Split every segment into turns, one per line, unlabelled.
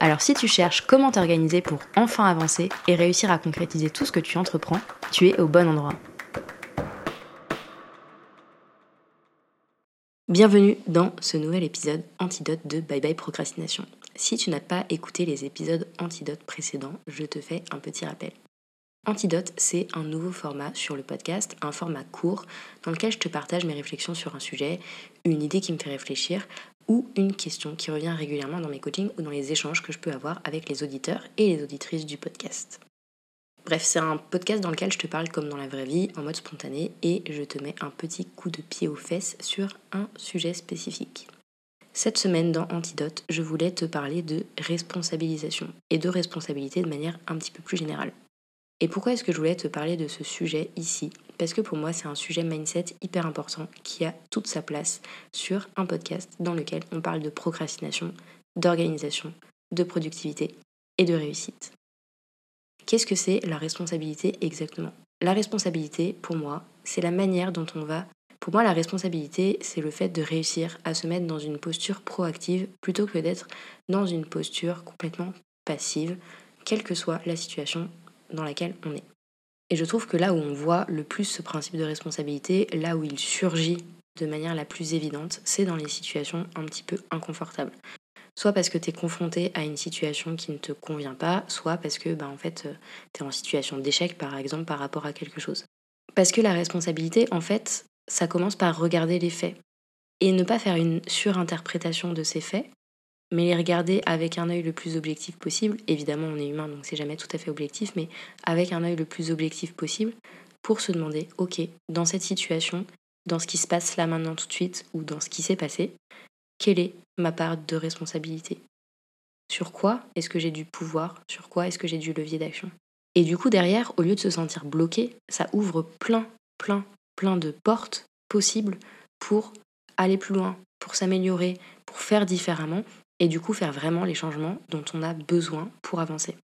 Alors si tu cherches comment t'organiser pour enfin avancer et réussir à concrétiser tout ce que tu entreprends, tu es au bon endroit. Bienvenue dans ce nouvel épisode Antidote de Bye Bye Procrastination. Si tu n'as pas écouté les épisodes Antidote précédents, je te fais un petit rappel. Antidote, c'est un nouveau format sur le podcast, un format court dans lequel je te partage mes réflexions sur un sujet, une idée qui me fait réfléchir ou une question qui revient régulièrement dans mes coachings ou dans les échanges que je peux avoir avec les auditeurs et les auditrices du podcast. Bref, c'est un podcast dans lequel je te parle comme dans la vraie vie, en mode spontané, et je te mets un petit coup de pied aux fesses sur un sujet spécifique. Cette semaine dans Antidote, je voulais te parler de responsabilisation et de responsabilité de manière un petit peu plus générale. Et pourquoi est-ce que je voulais te parler de ce sujet ici? Parce que pour moi, c'est un sujet mindset hyper important qui a toute sa place sur un podcast dans lequel on parle de procrastination, d'organisation, de productivité et de réussite. Qu'est-ce que c'est la responsabilité exactement? La responsabilité, pour moi, c'est la manière dont on va... Pour moi, la responsabilité, c'est le fait de réussir à se mettre dans une posture proactive plutôt que d'être dans une posture complètement passive, quelle que soit la situation dans laquelle on est. Et je trouve que là où on voit le plus ce principe de responsabilité, là où il surgit de manière la plus évidente, c'est dans les situations un petit peu inconfortables. Soit parce que tu es confronté à une situation qui ne te convient pas, soit parce que bah, en fait, euh, tu es en situation d'échec par exemple par rapport à quelque chose. Parce que la responsabilité, en fait, ça commence par regarder les faits et ne pas faire une surinterprétation de ces faits, mais les regarder avec un œil le plus objectif possible. Évidemment, on est humain, donc c'est jamais tout à fait objectif, mais avec un œil le plus objectif possible pour se demander, ok, dans cette situation, dans ce qui se passe là maintenant tout de suite, ou dans ce qui s'est passé, quelle est ma part de responsabilité? Sur quoi est-ce que j'ai du pouvoir? Sur quoi est-ce que j'ai du levier d'action? Et du coup, derrière, au lieu de se sentir bloqué, ça ouvre plein, plein, plein de portes possibles pour aller plus loin, pour s'améliorer, pour faire différemment et du coup faire vraiment les changements dont on a besoin pour avancer.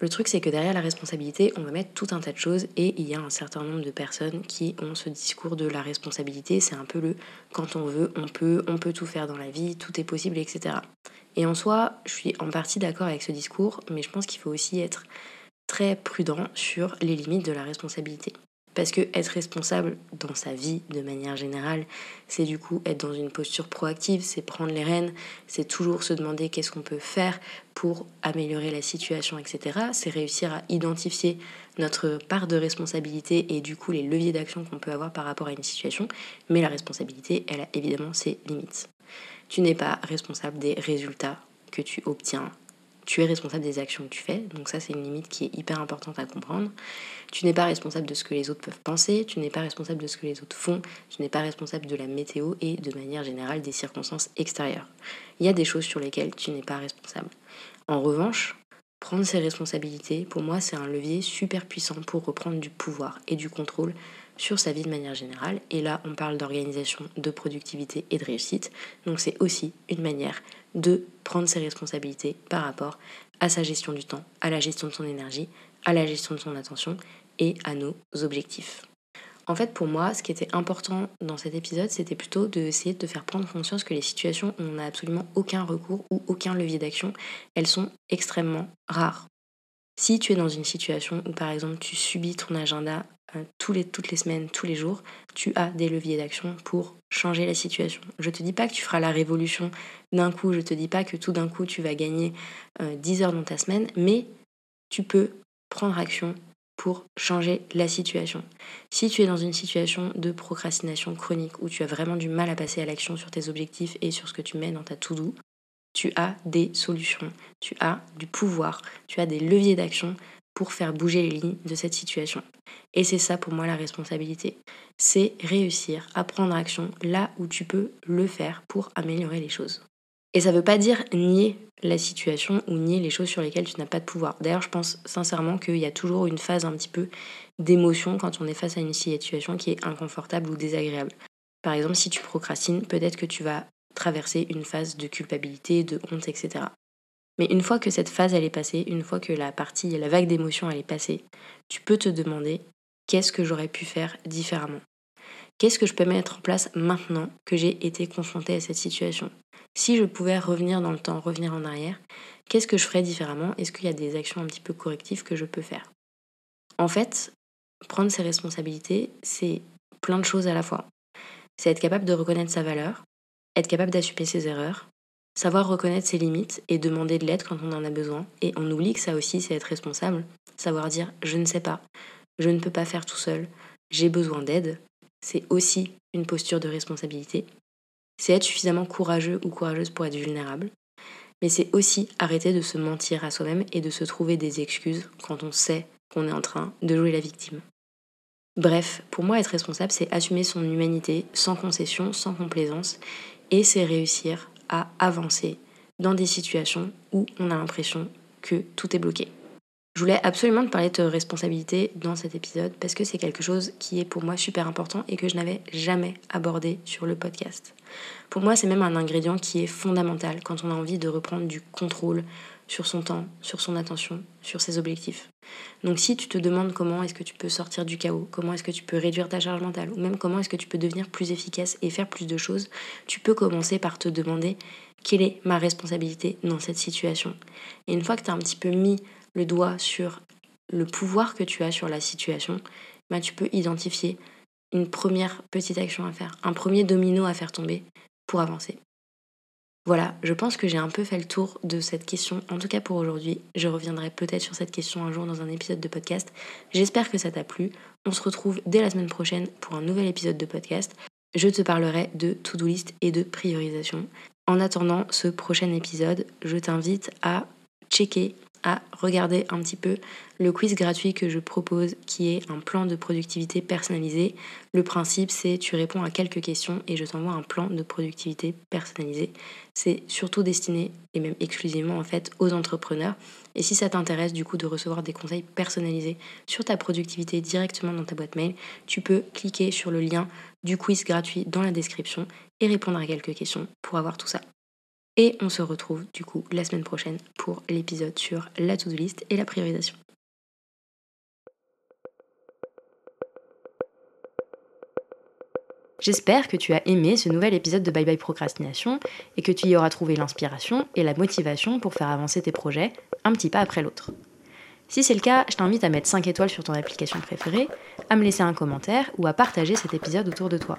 Le truc, c'est que derrière la responsabilité, on va mettre tout un tas de choses et il y a un certain nombre de personnes qui ont ce discours de la responsabilité. C'est un peu le quand on veut, on peut, on peut tout faire dans la vie, tout est possible, etc. Et en soi, je suis en partie d'accord avec ce discours, mais je pense qu'il faut aussi être très prudent sur les limites de la responsabilité. Parce que être responsable dans sa vie de manière générale, c'est du coup être dans une posture proactive, c'est prendre les rênes, c'est toujours se demander qu'est-ce qu'on peut faire pour améliorer la situation, etc. C'est réussir à identifier notre part de responsabilité et du coup les leviers d'action qu'on peut avoir par rapport à une situation. Mais la responsabilité, elle a évidemment ses limites. Tu n'es pas responsable des résultats que tu obtiens tu es responsable des actions que tu fais. Donc ça, c'est une limite qui est hyper importante à comprendre. Tu n'es pas responsable de ce que les autres peuvent penser, tu n'es pas responsable de ce que les autres font, tu n'es pas responsable de la météo et de manière générale des circonstances extérieures. Il y a des choses sur lesquelles tu n'es pas responsable. En revanche, prendre ses responsabilités, pour moi, c'est un levier super puissant pour reprendre du pouvoir et du contrôle sur sa vie de manière générale. Et là, on parle d'organisation, de productivité et de réussite. Donc c'est aussi une manière de prendre ses responsabilités par rapport à sa gestion du temps, à la gestion de son énergie, à la gestion de son attention et à nos objectifs. En fait, pour moi, ce qui était important dans cet épisode, c'était plutôt d'essayer de, de faire prendre conscience que les situations où on n'a absolument aucun recours ou aucun levier d'action, elles sont extrêmement rares. Si tu es dans une situation où, par exemple, tu subis ton agenda euh, tous les, toutes les semaines, tous les jours, tu as des leviers d'action pour changer la situation. Je te dis pas que tu feras la révolution d'un coup, je te dis pas que tout d'un coup tu vas gagner 10 euh, heures dans ta semaine, mais tu peux prendre action pour changer la situation. Si tu es dans une situation de procrastination chronique où tu as vraiment du mal à passer à l'action sur tes objectifs et sur ce que tu mets dans ta to-do, tu as des solutions, tu as du pouvoir, tu as des leviers d'action pour faire bouger les lignes de cette situation. Et c'est ça pour moi la responsabilité. C'est réussir à prendre action là où tu peux le faire pour améliorer les choses. Et ça veut pas dire nier la situation ou nier les choses sur lesquelles tu n'as pas de pouvoir. D'ailleurs, je pense sincèrement qu'il y a toujours une phase un petit peu d'émotion quand on est face à une situation qui est inconfortable ou désagréable. Par exemple, si tu procrastines, peut-être que tu vas traverser une phase de culpabilité, de honte, etc. Mais une fois que cette phase est passée, une fois que la partie, la vague d'émotion elle est passée, tu peux te demander qu'est-ce que j'aurais pu faire différemment? Qu'est-ce que je peux mettre en place maintenant que j'ai été confrontée à cette situation? Si je pouvais revenir dans le temps, revenir en arrière, qu'est-ce que je ferais différemment? Est-ce qu'il y a des actions un petit peu correctives que je peux faire? En fait, prendre ses responsabilités, c'est plein de choses à la fois. C'est être capable de reconnaître sa valeur, être capable d'assumer ses erreurs, savoir reconnaître ses limites et demander de l'aide quand on en a besoin. Et on oublie que ça aussi, c'est être responsable. Savoir dire je ne sais pas, je ne peux pas faire tout seul, j'ai besoin d'aide, c'est aussi une posture de responsabilité. C'est être suffisamment courageux ou courageuse pour être vulnérable. Mais c'est aussi arrêter de se mentir à soi-même et de se trouver des excuses quand on sait qu'on est en train de jouer la victime. Bref, pour moi, être responsable, c'est assumer son humanité sans concession, sans complaisance, et c'est réussir à avancer dans des situations où on a l'impression que tout est bloqué. Je voulais absolument te parler de responsabilité dans cet épisode parce que c'est quelque chose qui est pour moi super important et que je n'avais jamais abordé sur le podcast. Pour moi, c'est même un ingrédient qui est fondamental quand on a envie de reprendre du contrôle sur son temps, sur son attention, sur ses objectifs. Donc si tu te demandes comment est-ce que tu peux sortir du chaos, comment est-ce que tu peux réduire ta charge mentale, ou même comment est-ce que tu peux devenir plus efficace et faire plus de choses, tu peux commencer par te demander quelle est ma responsabilité dans cette situation. Et une fois que tu as un petit peu mis le doigt sur le pouvoir que tu as sur la situation, bah, tu peux identifier une première petite action à faire, un premier domino à faire tomber pour avancer. Voilà, je pense que j'ai un peu fait le tour de cette question, en tout cas pour aujourd'hui. Je reviendrai peut-être sur cette question un jour dans un épisode de podcast. J'espère que ça t'a plu. On se retrouve dès la semaine prochaine pour un nouvel épisode de podcast. Je te parlerai de to-do list et de priorisation. En attendant ce prochain épisode, je t'invite à checker à regarder un petit peu le quiz gratuit que je propose qui est un plan de productivité personnalisé. Le principe c'est tu réponds à quelques questions et je t'envoie un plan de productivité personnalisé. C'est surtout destiné et même exclusivement en fait aux entrepreneurs. Et si ça t'intéresse du coup de recevoir des conseils personnalisés sur ta productivité directement dans ta boîte mail, tu peux cliquer sur le lien du quiz gratuit dans la description et répondre à quelques questions pour avoir tout ça. Et on se retrouve du coup la semaine prochaine pour l'épisode sur la to-do list et la priorisation. J'espère que tu as aimé ce nouvel épisode de Bye Bye Procrastination et que tu y auras trouvé l'inspiration et la motivation pour faire avancer tes projets un petit pas après l'autre. Si c'est le cas, je t'invite à mettre 5 étoiles sur ton application préférée, à me laisser un commentaire ou à partager cet épisode autour de toi.